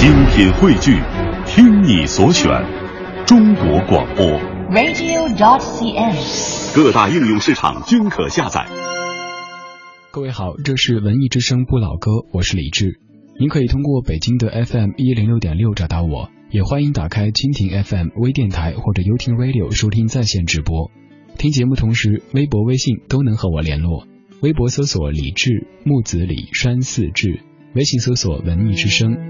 精品汇聚，听你所选，中国广播。radio.dot.cn，。各大应用市场均可下载。各位好，这是文艺之声不老歌，我是李志。您可以通过北京的 FM 一零六点六找到我，也欢迎打开蜻蜓 FM 微电台或者优听 Radio 收听在线直播。听节目同时，微博、微信都能和我联络。微博搜索李志，木子李，山寺志；微信搜索文艺之声。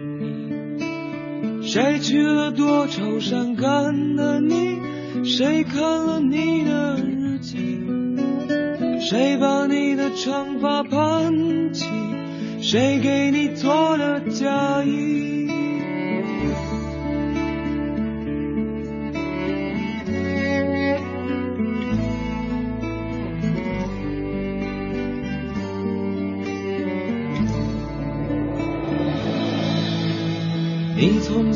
谁去了多愁善感的你？谁看了你的日记？谁把你的长发盘起？谁给你做的嫁衣？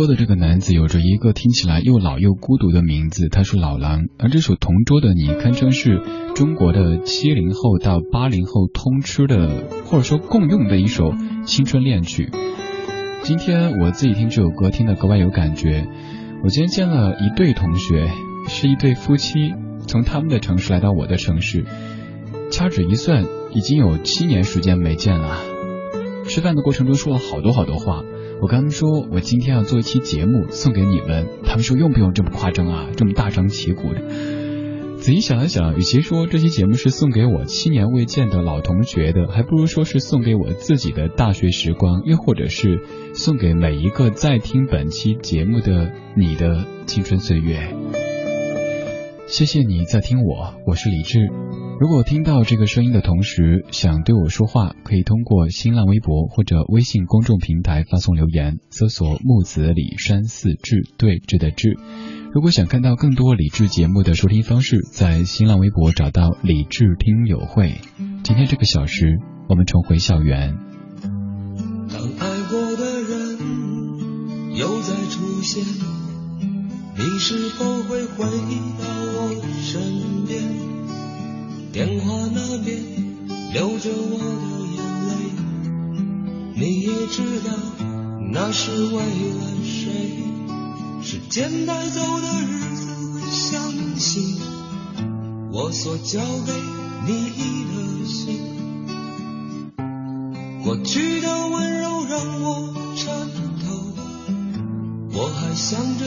歌的这个男子有着一个听起来又老又孤独的名字，他是老狼。而这首《同桌的你》堪称是中国的七零后到八零后通吃的，或者说共用的一首青春恋曲。今天我自己听这首歌听得格外有感觉。我今天见了一对同学，是一对夫妻，从他们的城市来到我的城市，掐指一算，已经有七年时间没见了。吃饭的过程中说了好多好多话。我跟他们说，我今天要做一期节目送给你们。他们说用不用这么夸张啊，这么大张旗鼓的？仔细想了想，与其说这期节目是送给我七年未见的老同学的，还不如说是送给我自己的大学时光，又或者是送给每一个在听本期节目的你的青春岁月。谢谢你在听我，我是李志。如果听到这个声音的同时想对我说话，可以通过新浪微博或者微信公众平台发送留言，搜索木子李山寺志对峙的志。如果想看到更多理智节目的收听方式，在新浪微博找到理智听友会。今天这个小时，我们重回校园。当爱过的人又再出现，是否会回到我身边？电话那边流着我的眼泪。你也知道那是为了谁？时间带走的日子会相信我所交给你的心。过去的温柔让我颤抖，我还想着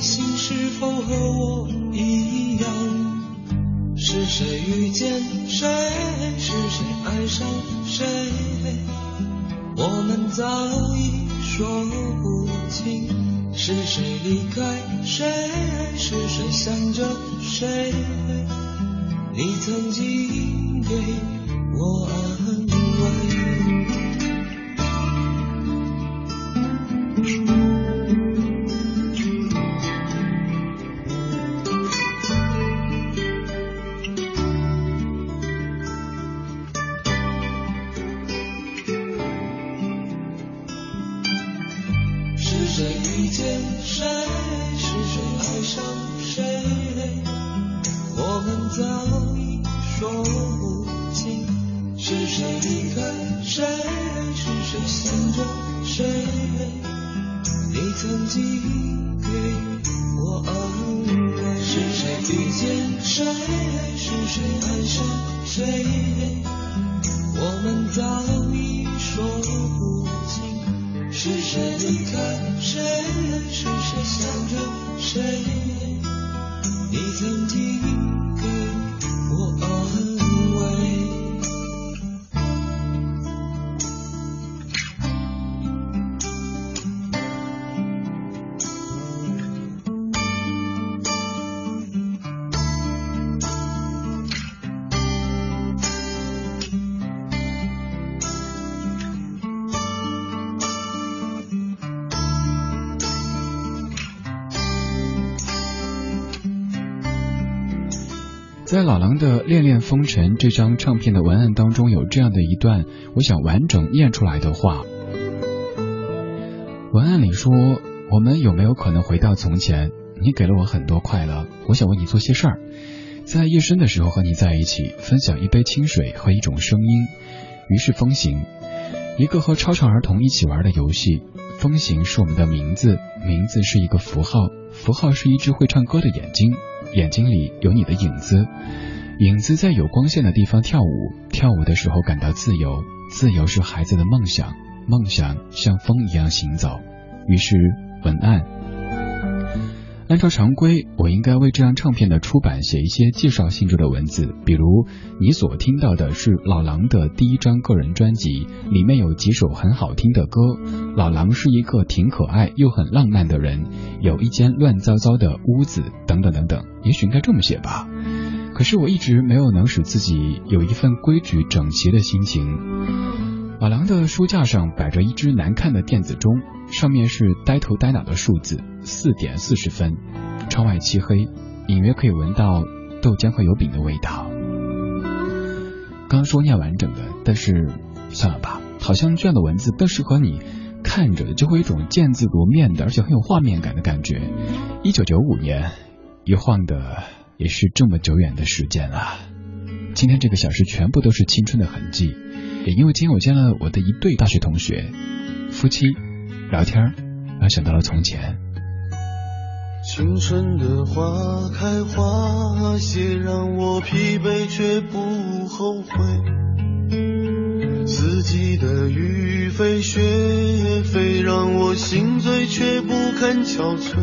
心是否和我一样？是谁遇见谁，是谁爱上谁？我们早已说不清，是谁离开谁，是谁想着谁？你曾经给我爱老狼的《恋恋风尘》这张唱片的文案当中，有这样的一段，我想完整念出来的话。文案里说：“我们有没有可能回到从前？你给了我很多快乐，我想为你做些事儿，在夜深的时候和你在一起，分享一杯清水和一种声音。于是风行，一个和超常儿童一起玩的游戏。风行是我们的名字，名字是一个符号，符号是一只会唱歌的眼睛。”眼睛里有你的影子，影子在有光线的地方跳舞，跳舞的时候感到自由，自由是孩子的梦想，梦想像风一样行走。于是文案，按照常规，我应该为这张唱片的出版写一些介绍性质的文字，比如你所听到的是老狼的第一张个人专辑，里面有几首很好听的歌。老狼是一个挺可爱又很浪漫的人，有一间乱糟糟的屋子，等等等等，也许应该这么写吧。可是我一直没有能使自己有一份规矩整齐的心情。老狼的书架上摆着一只难看的电子钟，上面是呆头呆脑的数字，四点四十分。窗外漆黑，隐约可以闻到豆浆和油饼的味道。刚说念完整的，但是算了吧，好像这样的文字更适合你。看着就会有一种见字如面的，而且很有画面感的感觉。一九九五年，一晃的也是这么久远的时间了。今天这个小时全部都是青春的痕迹，也因为今天我见了我的一对大学同学，夫妻聊天，然后想到了从前。青春的花开花谢，让我疲惫却不后悔。四季的雨飞雪飞，让我心醉却不肯憔悴。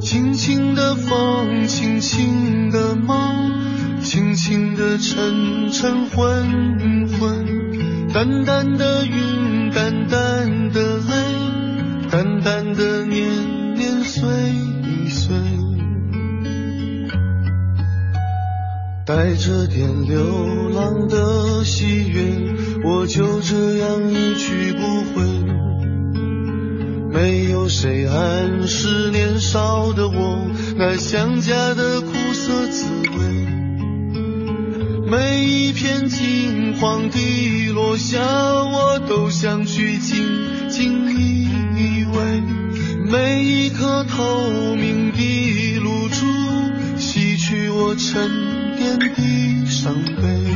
轻轻的风，轻轻的梦，轻轻的沉沉昏昏，淡淡的云，淡淡的泪，淡淡的年年。岁岁，带着点流浪的喜悦，我就这样一去不回。没有谁暗示年少的我那想家的苦涩。一片金黄的落下，我都想去紧紧依偎。每一颗透明的露珠，洗去我沉淀的伤悲。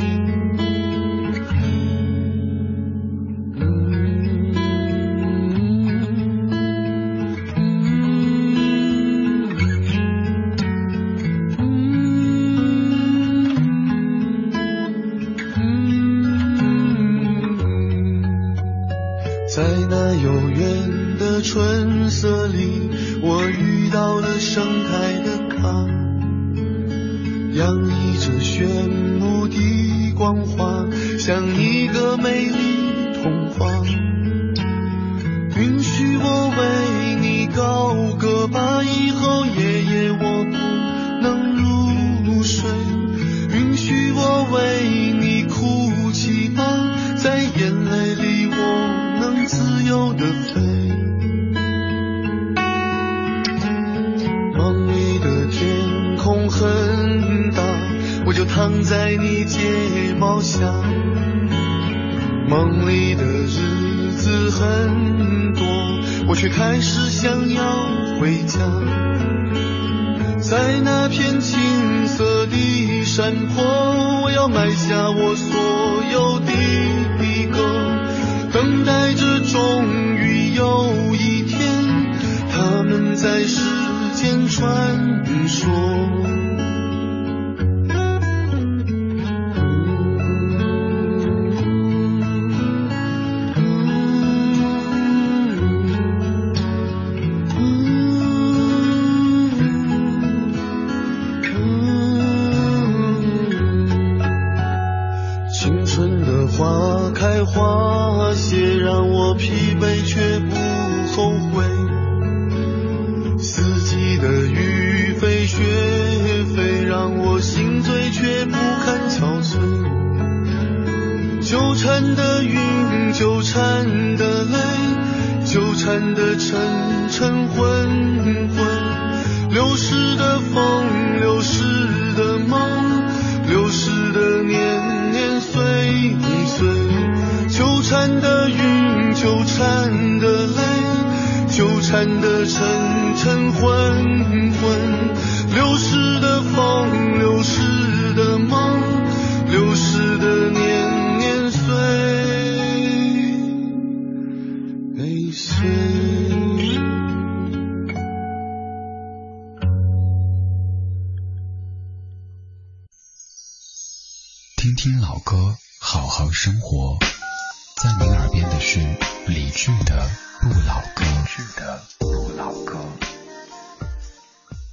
埋下我所有的的歌，等待着终于有一天他们在世间穿梭。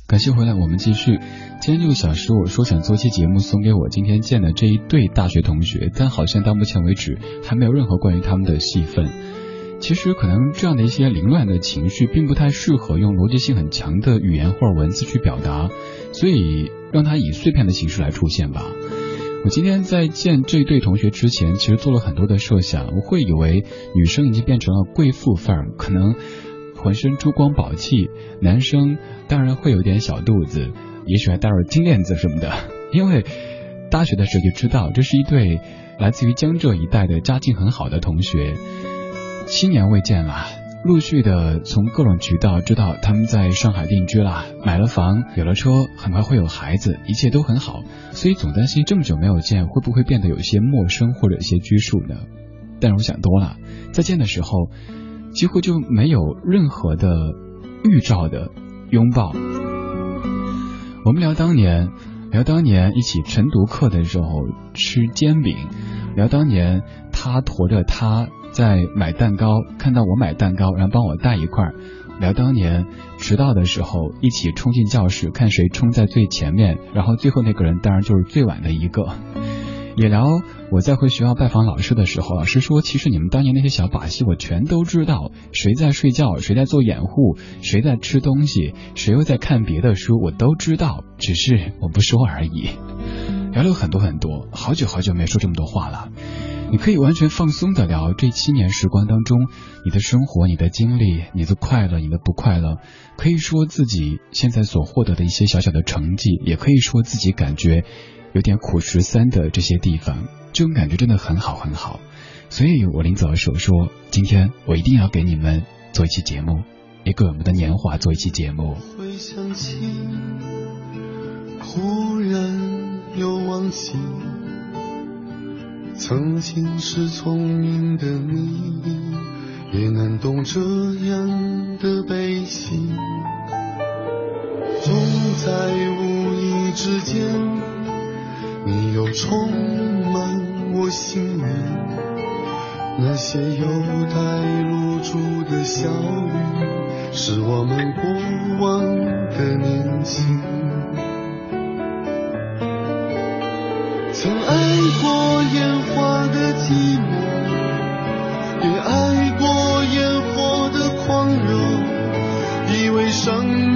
感谢回来，我们继续。今天这个小时，我说想做期节目送给我今天见的这一对大学同学，但好像到目前为止还没有任何关于他们的戏份。其实可能这样的一些凌乱的情绪，并不太适合用逻辑性很强的语言或者文字去表达，所以让它以碎片的形式来出现吧。我今天在见这对同学之前，其实做了很多的设想，我会以为女生已经变成了贵妇范儿，可能。浑身珠光宝气，男生当然会有点小肚子，也许还带着金链子什么的。因为大学的时候就知道，这是一对来自于江浙一带的家境很好的同学。七年未见了，陆续的从各种渠道知道他们在上海定居了，买了房，有了车，很快会有孩子，一切都很好。所以总担心这么久没有见，会不会变得有些陌生或者一些拘束呢？但是我想多了，再见的时候。几乎就没有任何的预兆的拥抱。我们聊当年，聊当年一起晨读课的时候吃煎饼，聊当年他驮着他在买蛋糕，看到我买蛋糕，然后帮我带一块。聊当年迟到的时候，一起冲进教室，看谁冲在最前面，然后最后那个人当然就是最晚的一个。也聊我在回学校拜访老师的时候，老师说，其实你们当年那些小把戏我全都知道，谁在睡觉，谁在做掩护，谁在吃东西，谁又在看别的书，我都知道，只是我不说而已。聊了很多很多，好久好久没说这么多话了。你可以完全放松的聊这七年时光当中你的生活、你的经历、你的快乐、你的不快乐，可以说自己现在所获得的一些小小的成绩，也可以说自己感觉。有点苦十三的这些地方，这种感觉真的很好很好，所以我临走的时候说，今天我一定要给你们做一期节目，也给我们的年华做一期节目。回想起，忽然又忘记，曾经是聪明的你，也能懂这样的悲喜，总在无意之间。你又充满我心里，那些有待露珠的小雨，是我们过往的年轻。曾爱过烟花的寂寞，也爱过烟火的狂热，以为伤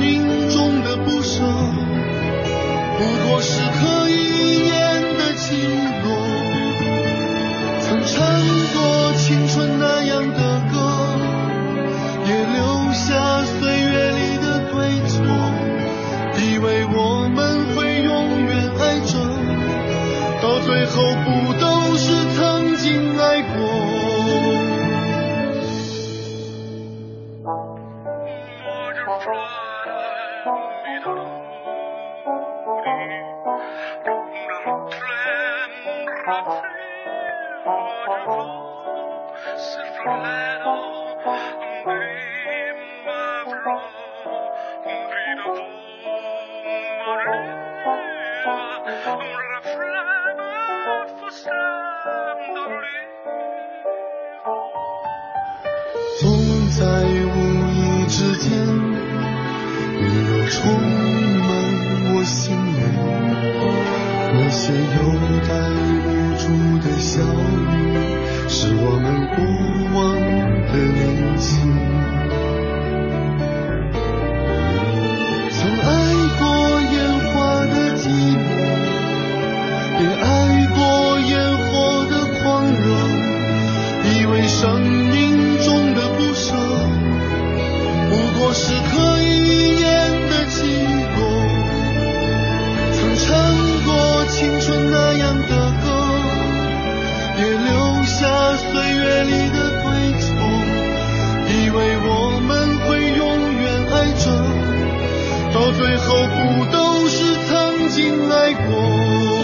后不都是曾经来过。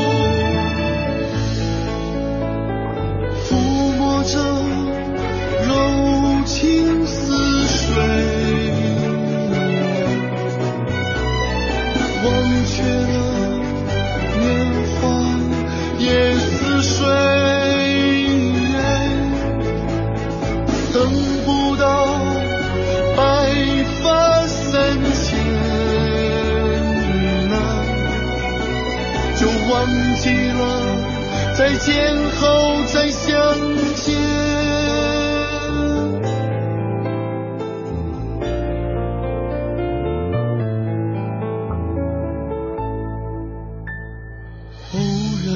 再见后再相见偶然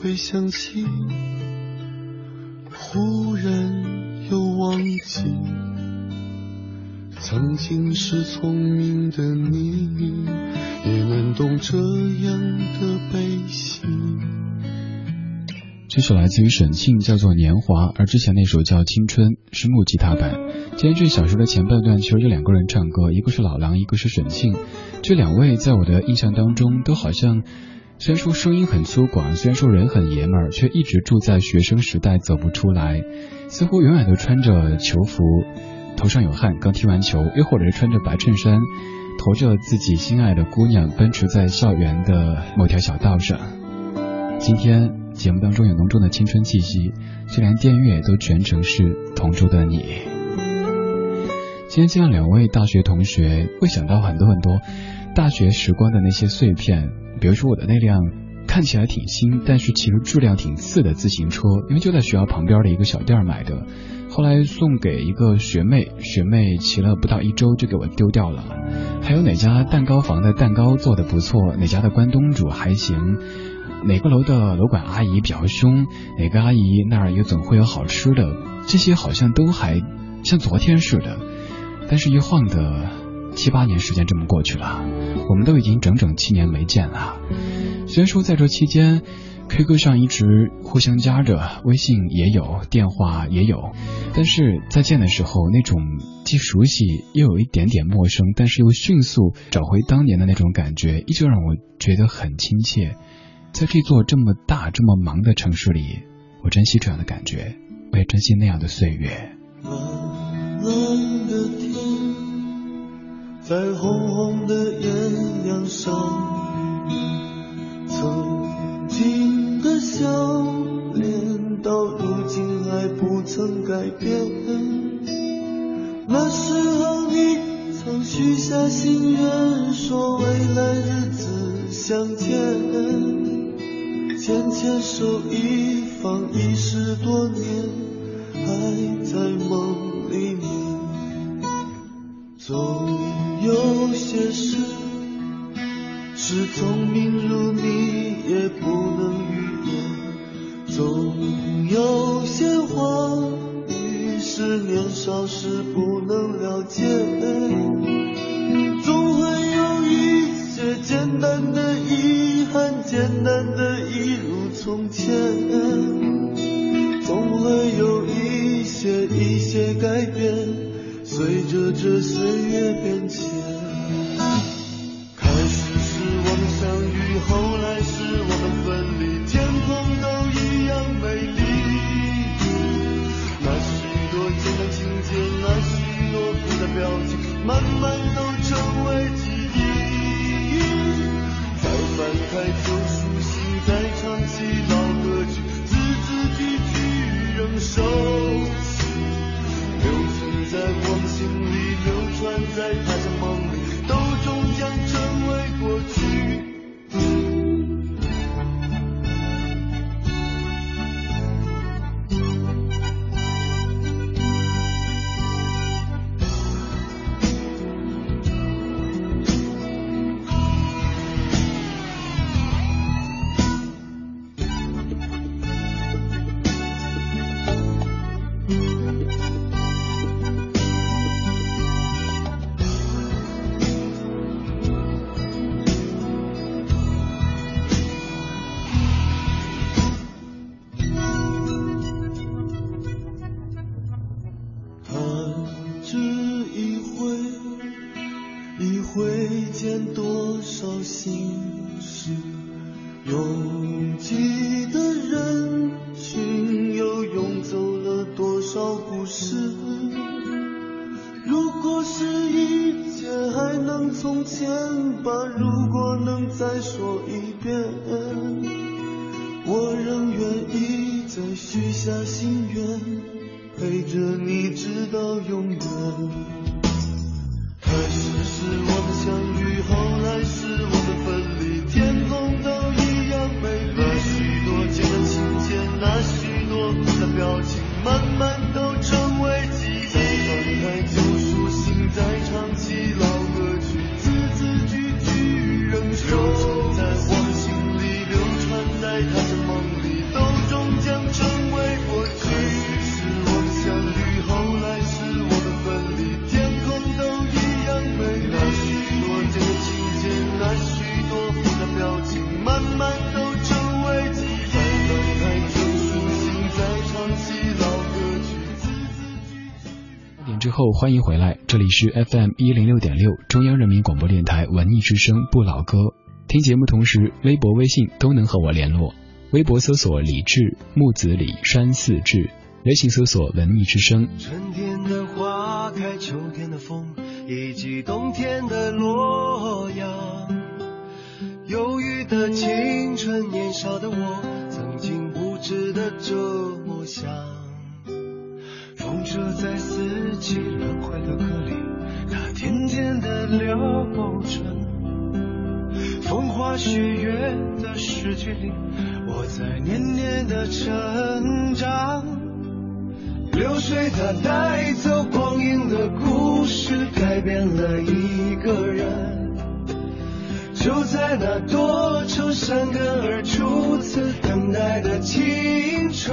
会想起忽然又忘记曾经是聪明的你也能懂这样这首来自于沈庆，叫做《年华》，而之前那首叫《青春》是木吉他版。今天这小说的前半段其实有两个人唱歌，一个是老狼，一个是沈庆。这两位在我的印象当中都好像，虽然说声音很粗犷，虽然说人很爷们儿，却一直住在学生时代走不出来，似乎永远都穿着球服。头上有汗，刚踢完球，又或者是穿着白衬衫，驮着自己心爱的姑娘奔驰在校园的某条小道上。今天节目当中有浓重的青春气息，就连电乐都全程是《同桌的你》。今天见到两位大学同学，会想到很多很多大学时光的那些碎片，比如说我的那辆看起来挺新，但是其实质量挺次的自行车，因为就在学校旁边的一个小店买的，后来送给一个学妹，学妹骑了不到一周就给我丢掉了。还有哪家蛋糕房的蛋糕做的不错，哪家的关东煮还行，哪个楼的楼管阿姨比较凶，哪个阿姨那儿也总会有好吃的，这些好像都还像昨天似的。但是，一晃的七八年时间这么过去了，我们都已经整整七年没见了。虽然说在这期间，QQ 上一直互相加着，微信也有，电话也有，但是再见的时候，那种既熟悉又有一点点陌生，但是又迅速找回当年的那种感觉，依旧让我觉得很亲切。在这座这么大、这么忙的城市里，我珍惜这样的感觉，我也珍惜那样的岁月。蓝的天，在红红的艳阳上，曾经的笑脸，到如今还不曾改变。那时候你曾许下心愿，说未来日子相见，牵牵手一放已十多年，还在梦。里面，总有些事是聪明如你也不能预言，总有些话语是年少时不能了解，总会有一些简单的很，简单的一如从前，总会有。一些一些改变，随着这岁月变迁。点之后欢迎回来，这里是 FM 一零六点六中央人民广播电台文艺之声不老歌。听节目同时，微博、微信都能和我联络。微博搜索李志木子李山寺志，微信搜索文艺之声。春天的花开，秋天的风，以及冬天的洛阳。忧郁的青春，年少的我，曾经无知的这么想。风车在四季轮回的歌里，它甜甜的流转。风花雪月的诗句里，我在年年的成长。流水它带走光阴的故事，改变了一个人。就在那多愁善感而初次等待的青春，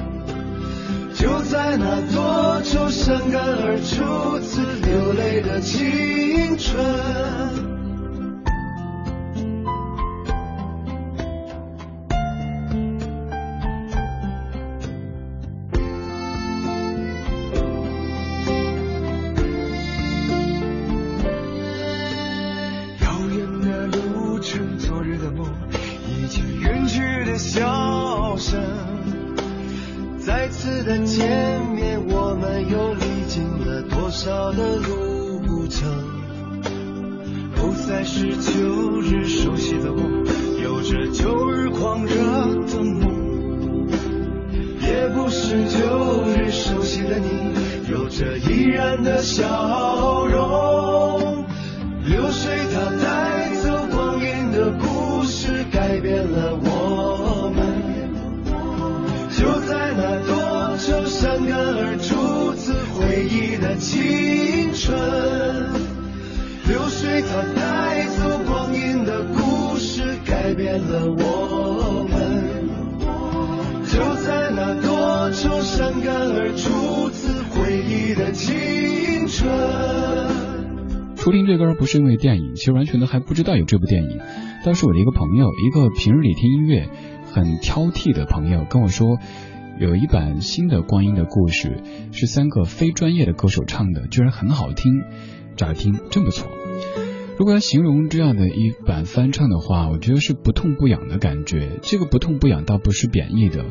就在那多愁善感而初次流泪的青春，青春。初听这歌不是因为电影，其实完全都还不知道有这部电影。倒是我的一个朋友，一个平日里听音乐。很挑剔的朋友跟我说，有一版新的《光阴的故事》是三个非专业的歌手唱的，居然很好听，乍听真不错。如果要形容这样的一版翻唱的话，我觉得是不痛不痒的感觉。这个不痛不痒倒不是贬义的，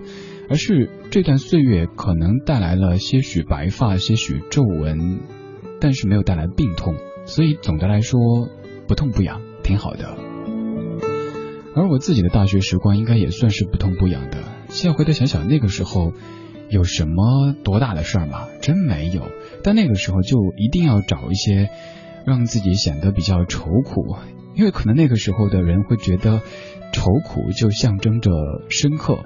而是这段岁月可能带来了些许白发、些许皱纹，但是没有带来病痛，所以总的来说不痛不痒，挺好的。而我自己的大学时光应该也算是不痛不痒的。现在回头想想，那个时候有什么多大的事儿吗？真没有。但那个时候就一定要找一些让自己显得比较愁苦，因为可能那个时候的人会觉得愁苦就象征着深刻。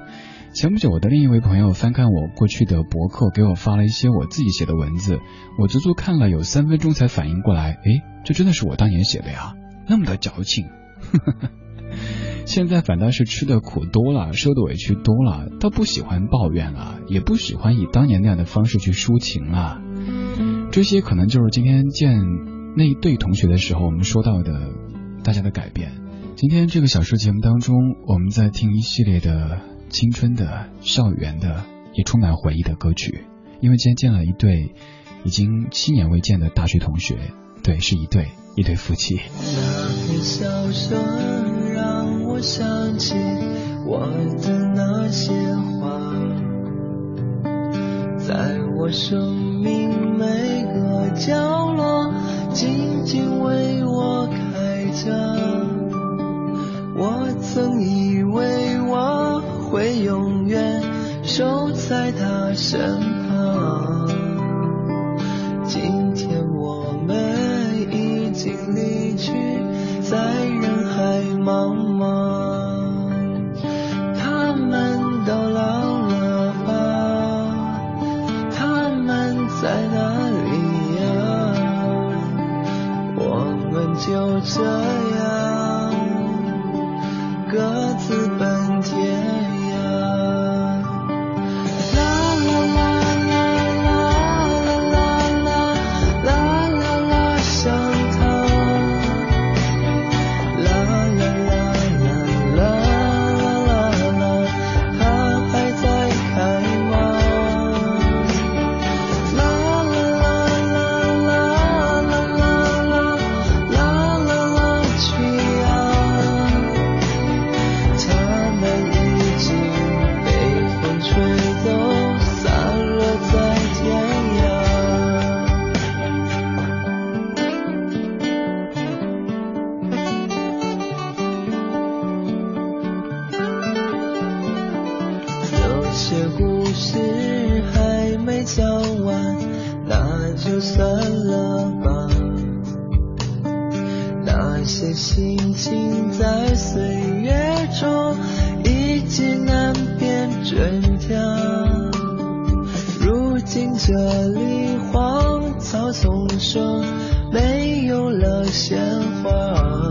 前不久，我的另一位朋友翻看我过去的博客，给我发了一些我自己写的文字，我足足看了有三分钟才反应过来，诶，这真的是我当年写的呀，那么的矫情。现在反倒是吃的苦多了，受的委屈多了，倒不喜欢抱怨了，也不喜欢以当年那样的方式去抒情了。这些可能就是今天见那一对同学的时候，我们说到的大家的改变。今天这个小说节目当中，我们在听一系列的青春的、校园的，也充满回忆的歌曲。因为今天见了一对已经七年未见的大学同学，对，是一对一对夫妻。我想起我的那些话，在我生命每个角落，静静为我开着。我曾以为我会永远守在她身旁。今天我们已经离去在人海茫茫他们都老了吧他们在哪里呀？我们就这样些故事还没讲完那就算了吧。那些心情在岁月中已经难辨真假。如今这里荒草丛生没有了鲜花。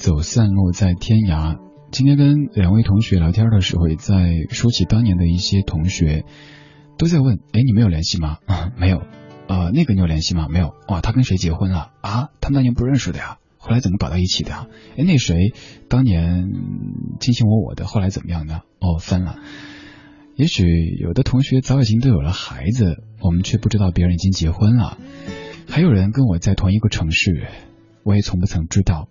走，散落在天涯。今天跟两位同学聊天的时候，也在说起当年的一些同学，都在问：哎，你们有联系吗？啊，没有。呃，那个你有联系吗？没有。哇，他跟谁结婚了？啊，他们当年不认识的呀，后来怎么搞到一起的呀？哎，那谁当年卿卿我我的，后来怎么样呢？哦，分了。也许有的同学早已经都有了孩子，我们却不知道别人已经结婚了。还有人跟我在同一个城市，我也从不曾知道。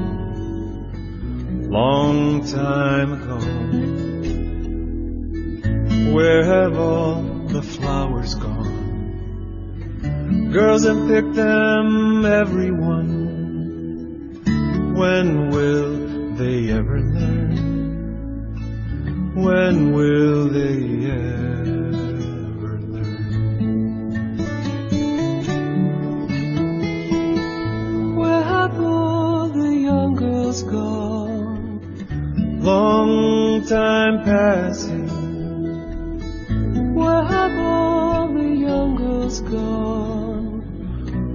long time ago. Where have all the flowers gone? Girls have picked them, everyone. When will they ever learn? When will they ever long time passing. Where have all the young girls gone?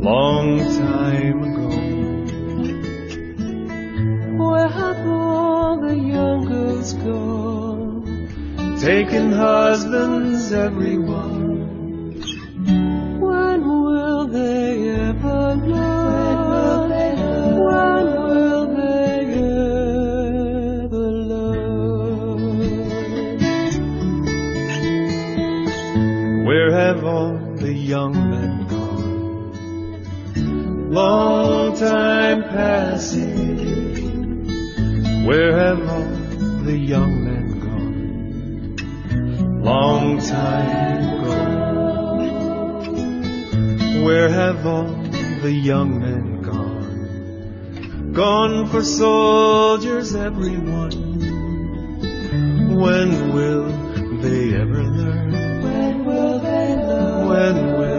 Long time ago. Where have all the young girls gone? Taken husbands, everyone. Where have all the young men gone? Long time ago. Where have all the young men gone? Gone for soldiers, everyone. When will they ever learn? When will they learn? When will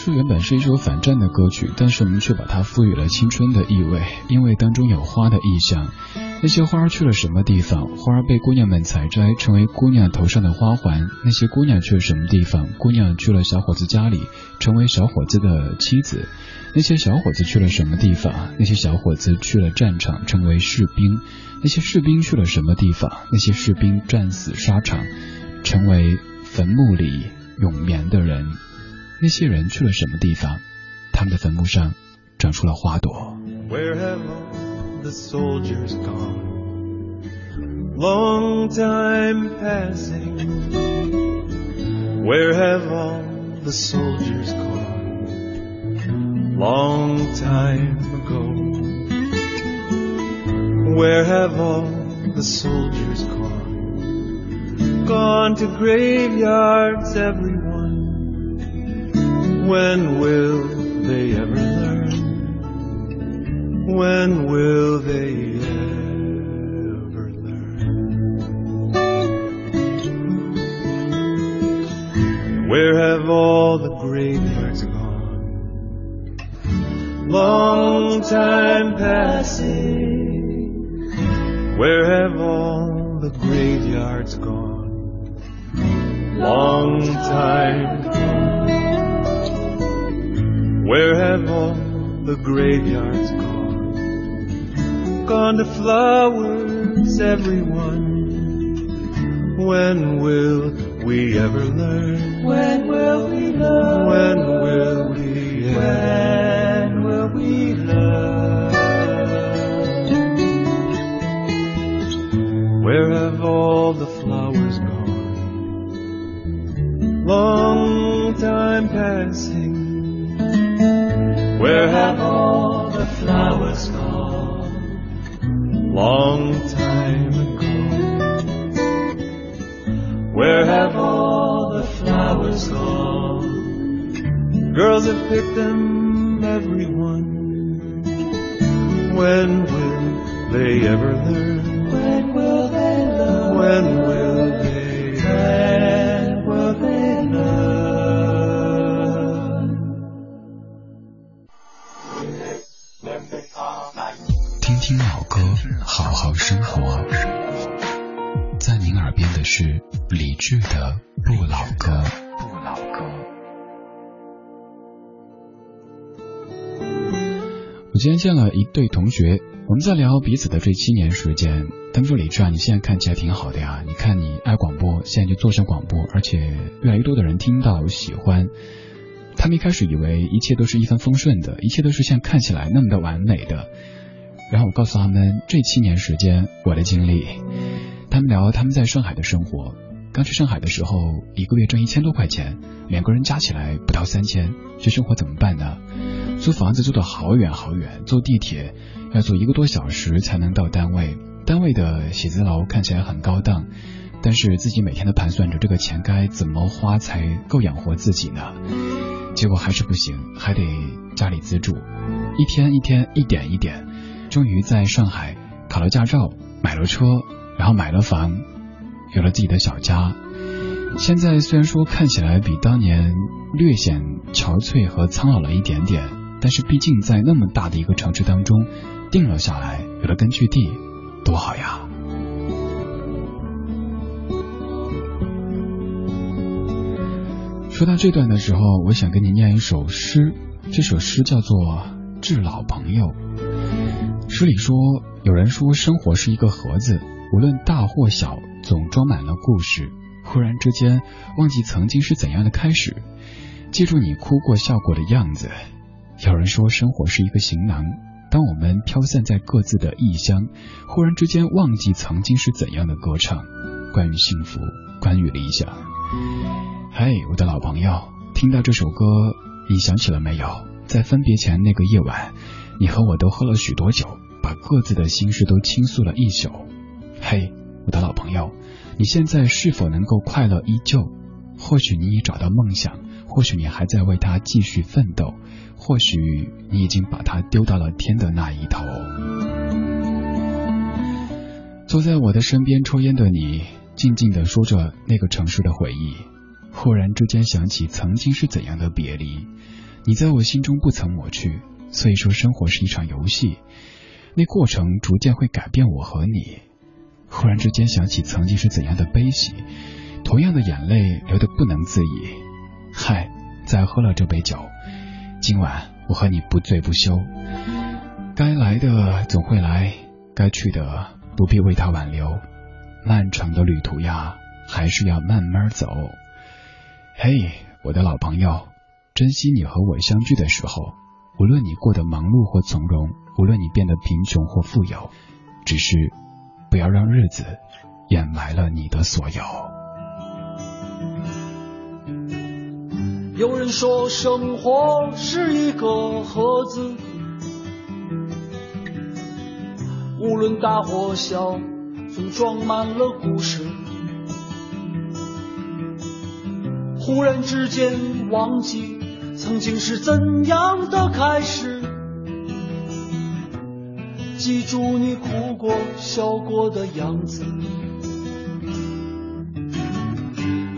其实原本是一首反战的歌曲，但是我们却把它赋予了青春的意味，因为当中有花的意象。那些花儿去了什么地方？花儿被姑娘们采摘，成为姑娘头上的花环。那些姑娘去了什么地方？姑娘去了小伙子家里，成为小伙子的妻子。那些小伙子去了什么地方？那些小伙子去了战场，成为士兵。那些士兵去了什么地方？那些士兵战死沙场，成为坟墓里永眠的人。那些人去了什么地方？他们的坟墓上长出了花朵。 Where have all the soldiers gone? Long time passing. Where have all the soldiers gone? Long time ago. Where have all the soldiers gone? Gone to graveyards, everyone. When will they ever learn? When will they ever learn? Where have all the graveyards gone? Long time passing. Where have all the graveyards gone? Long time gone. Where have all the graveyards gone? Gone to flowers, everyone. When will we ever learn? When will we learn? When will we ever? When will we learn? Where have all the flowers gone? Long time passing. Where have all the flowers gone? Long time ago. Where have all the flowers gone? Girls have picked them, everyone. When will they ever learn? When will they learn? When will 生活。在您耳边的是理智的不老歌。不老歌。我今天见了一对同学，我们在聊彼此的这七年时间。他们说：“李志啊，你现在看起来挺好的呀，你看你爱广播，现在就做上广播，而且越来越多的人听到喜欢。”他们一开始以为一切都是一帆风顺的，一切都是像看起来那么的完美的。然后我告诉他们这七年时间我的经历，他们聊他们在上海的生活。刚去上海的时候，一个月挣一千多块钱，两个人加起来不到三千，这生活怎么办呢？租房子租的好远好远，坐地铁要坐一个多小时才能到单位。单位的写字楼看起来很高档，但是自己每天都盘算着这个钱该怎么花才够养活自己呢？结果还是不行，还得家里资助，一天一天一点一点，终于在上海考了驾照，买了车，然后买了房，有了自己的小家。现在虽然说看起来比当年略显憔悴和苍老了一点点，但是毕竟在那么大的一个城市当中定了下来，有了根据地，多好呀！说到这段的时候，我想跟你念一首诗，这首诗叫做《致老朋友》。诗里说，有人说生活是一个盒子，无论大或小，总装满了故事。忽然之间，忘记曾经是怎样的开始，记住你哭过笑过的样子。有人说生活是一个行囊，当我们飘散在各自的异乡，忽然之间忘记曾经是怎样的歌唱，关于幸福，关于理想。嘿，我的老朋友，听到这首歌，你想起了没有？在分别前那个夜晚，你和我都喝了许多酒，把各自的心事都倾诉了一宿。嘿，我的老朋友，你现在是否能够快乐依旧？或许你已找到梦想，或许你还在为他继续奋斗，或许你已经把他丢到了天的那一头。坐在我的身边抽烟的你，静静的说着那个城市的回忆。忽然之间想起曾经是怎样的别离，你在我心中不曾抹去。所以说，生活是一场游戏，那过程逐渐会改变我和你。忽然之间想起曾经是怎样的悲喜，同样的眼泪流得不能自已。嗨，再喝了这杯酒，今晚我和你不醉不休。该来的总会来，该去的不必为他挽留。漫长的旅途呀，还是要慢慢走。嘿，我的老朋友，珍惜你和我相聚的时候。无论你过得忙碌或从容，无论你变得贫穷或富有，只是不要让日子掩埋了你的所有。有人说，生活是一个盒子，无论大或小，总装满了故事。忽然之间忘记曾经是怎样的开始，记住你哭过笑过的样子。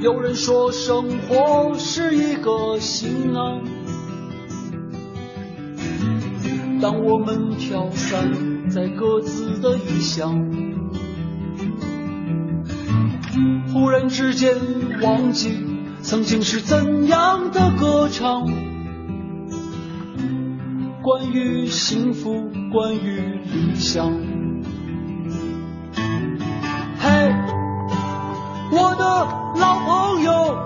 有人说生活是一个行囊，当我们飘散在各自的异乡，忽然之间忘记。曾经是怎样的歌唱？关于幸福，关于理想。嘿，我的老朋友，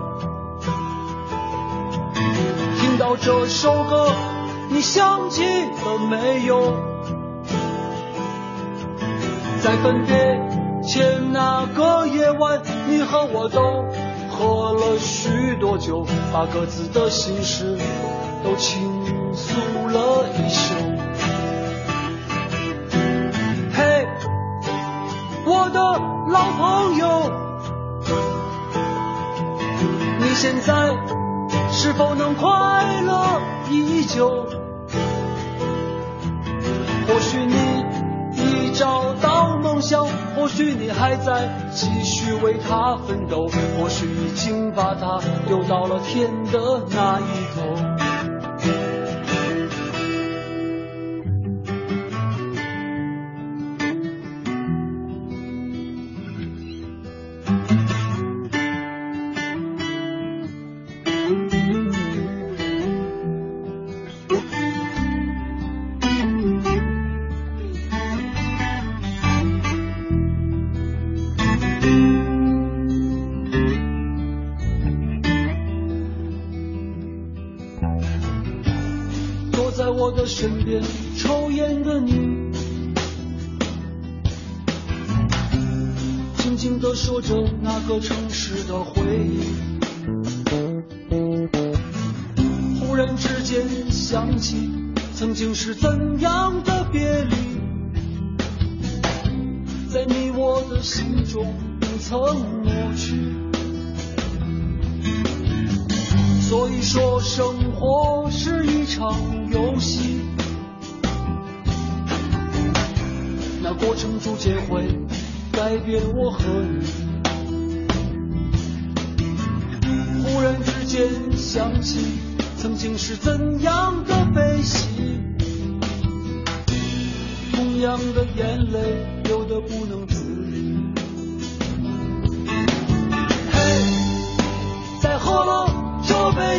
听到这首歌，你想起了没有？在分别前那个夜晚，你和我都。喝了许多酒，把各自的心事都倾诉了一宿。嘿，我的老朋友，你现在是否能快乐依旧？或许你已找到梦想。或许你还在继续为他奋斗，或许已经把他丢到了天的那一头。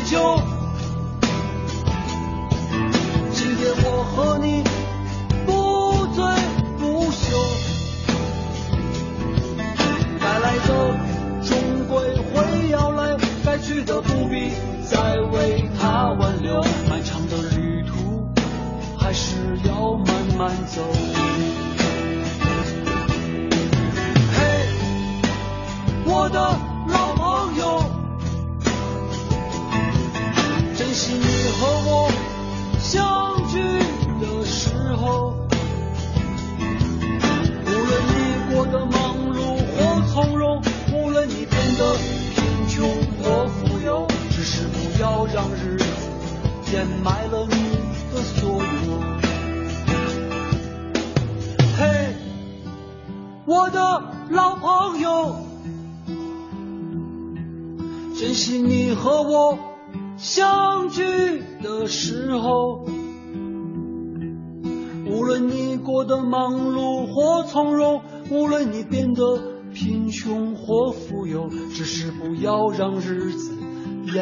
酒，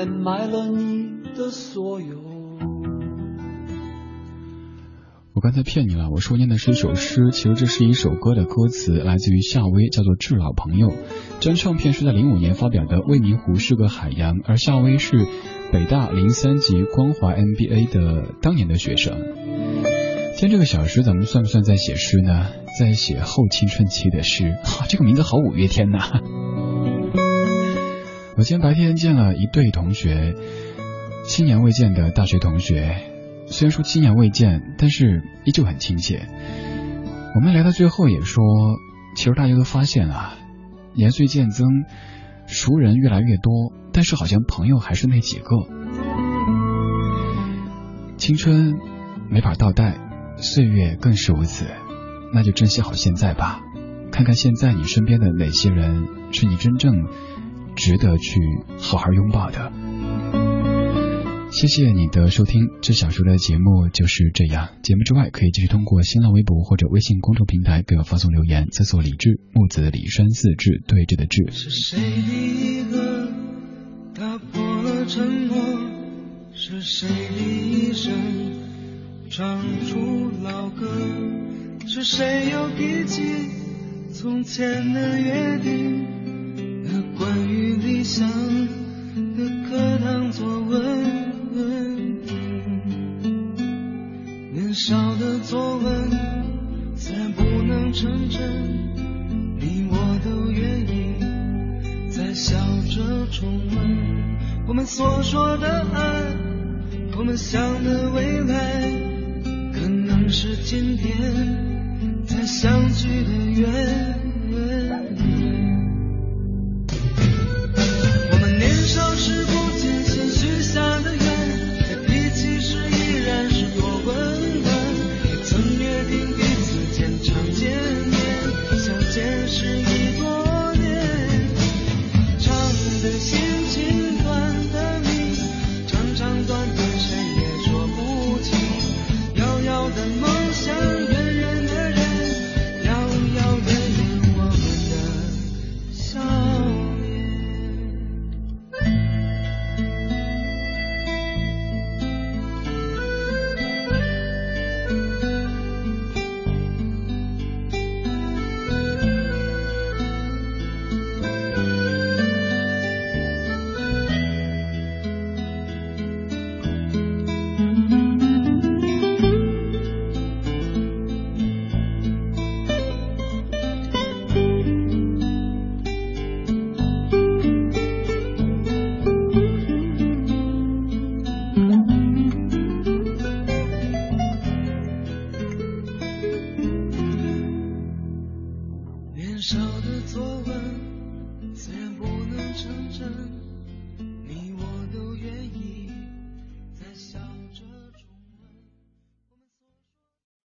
埋了你的所有。我刚才骗你了，我说念的是一首诗，其实这是一首歌的歌词，来自于夏威，叫做《致老朋友》。这张唱片是在零五年发表的，《未名湖是个海洋》，而夏威是北大零三级光华 MBA 的当年的学生。今天这个小时，咱们算不算在写诗呢？在写后青春期的诗。这个名字好五月天呐！我今天白天见了一对同学，七年未见的大学同学。虽然说七年未见，但是依旧很亲切。我们聊到最后也说，其实大家都发现啊，年岁渐增，熟人越来越多，但是好像朋友还是那几个。青春没法倒带，岁月更是如此，那就珍惜好现在吧。看看现在你身边的哪些人是你真正值得去好好拥抱的。谢谢你的收听，这小时的节目就是这样。节目之外，可以继续通过新浪微博或者微信公众平台给我发送留言，搜索“李志木子李山四志对峙的志”。是谁第一个打破了沉默？是谁第一声唱出老歌？是谁又提起从前的约定？关于理想的课堂作文。年少的作文自然不能成真，你我都愿意再笑着重温我们所说的爱，我们想的未来，可能是今天才相聚的缘。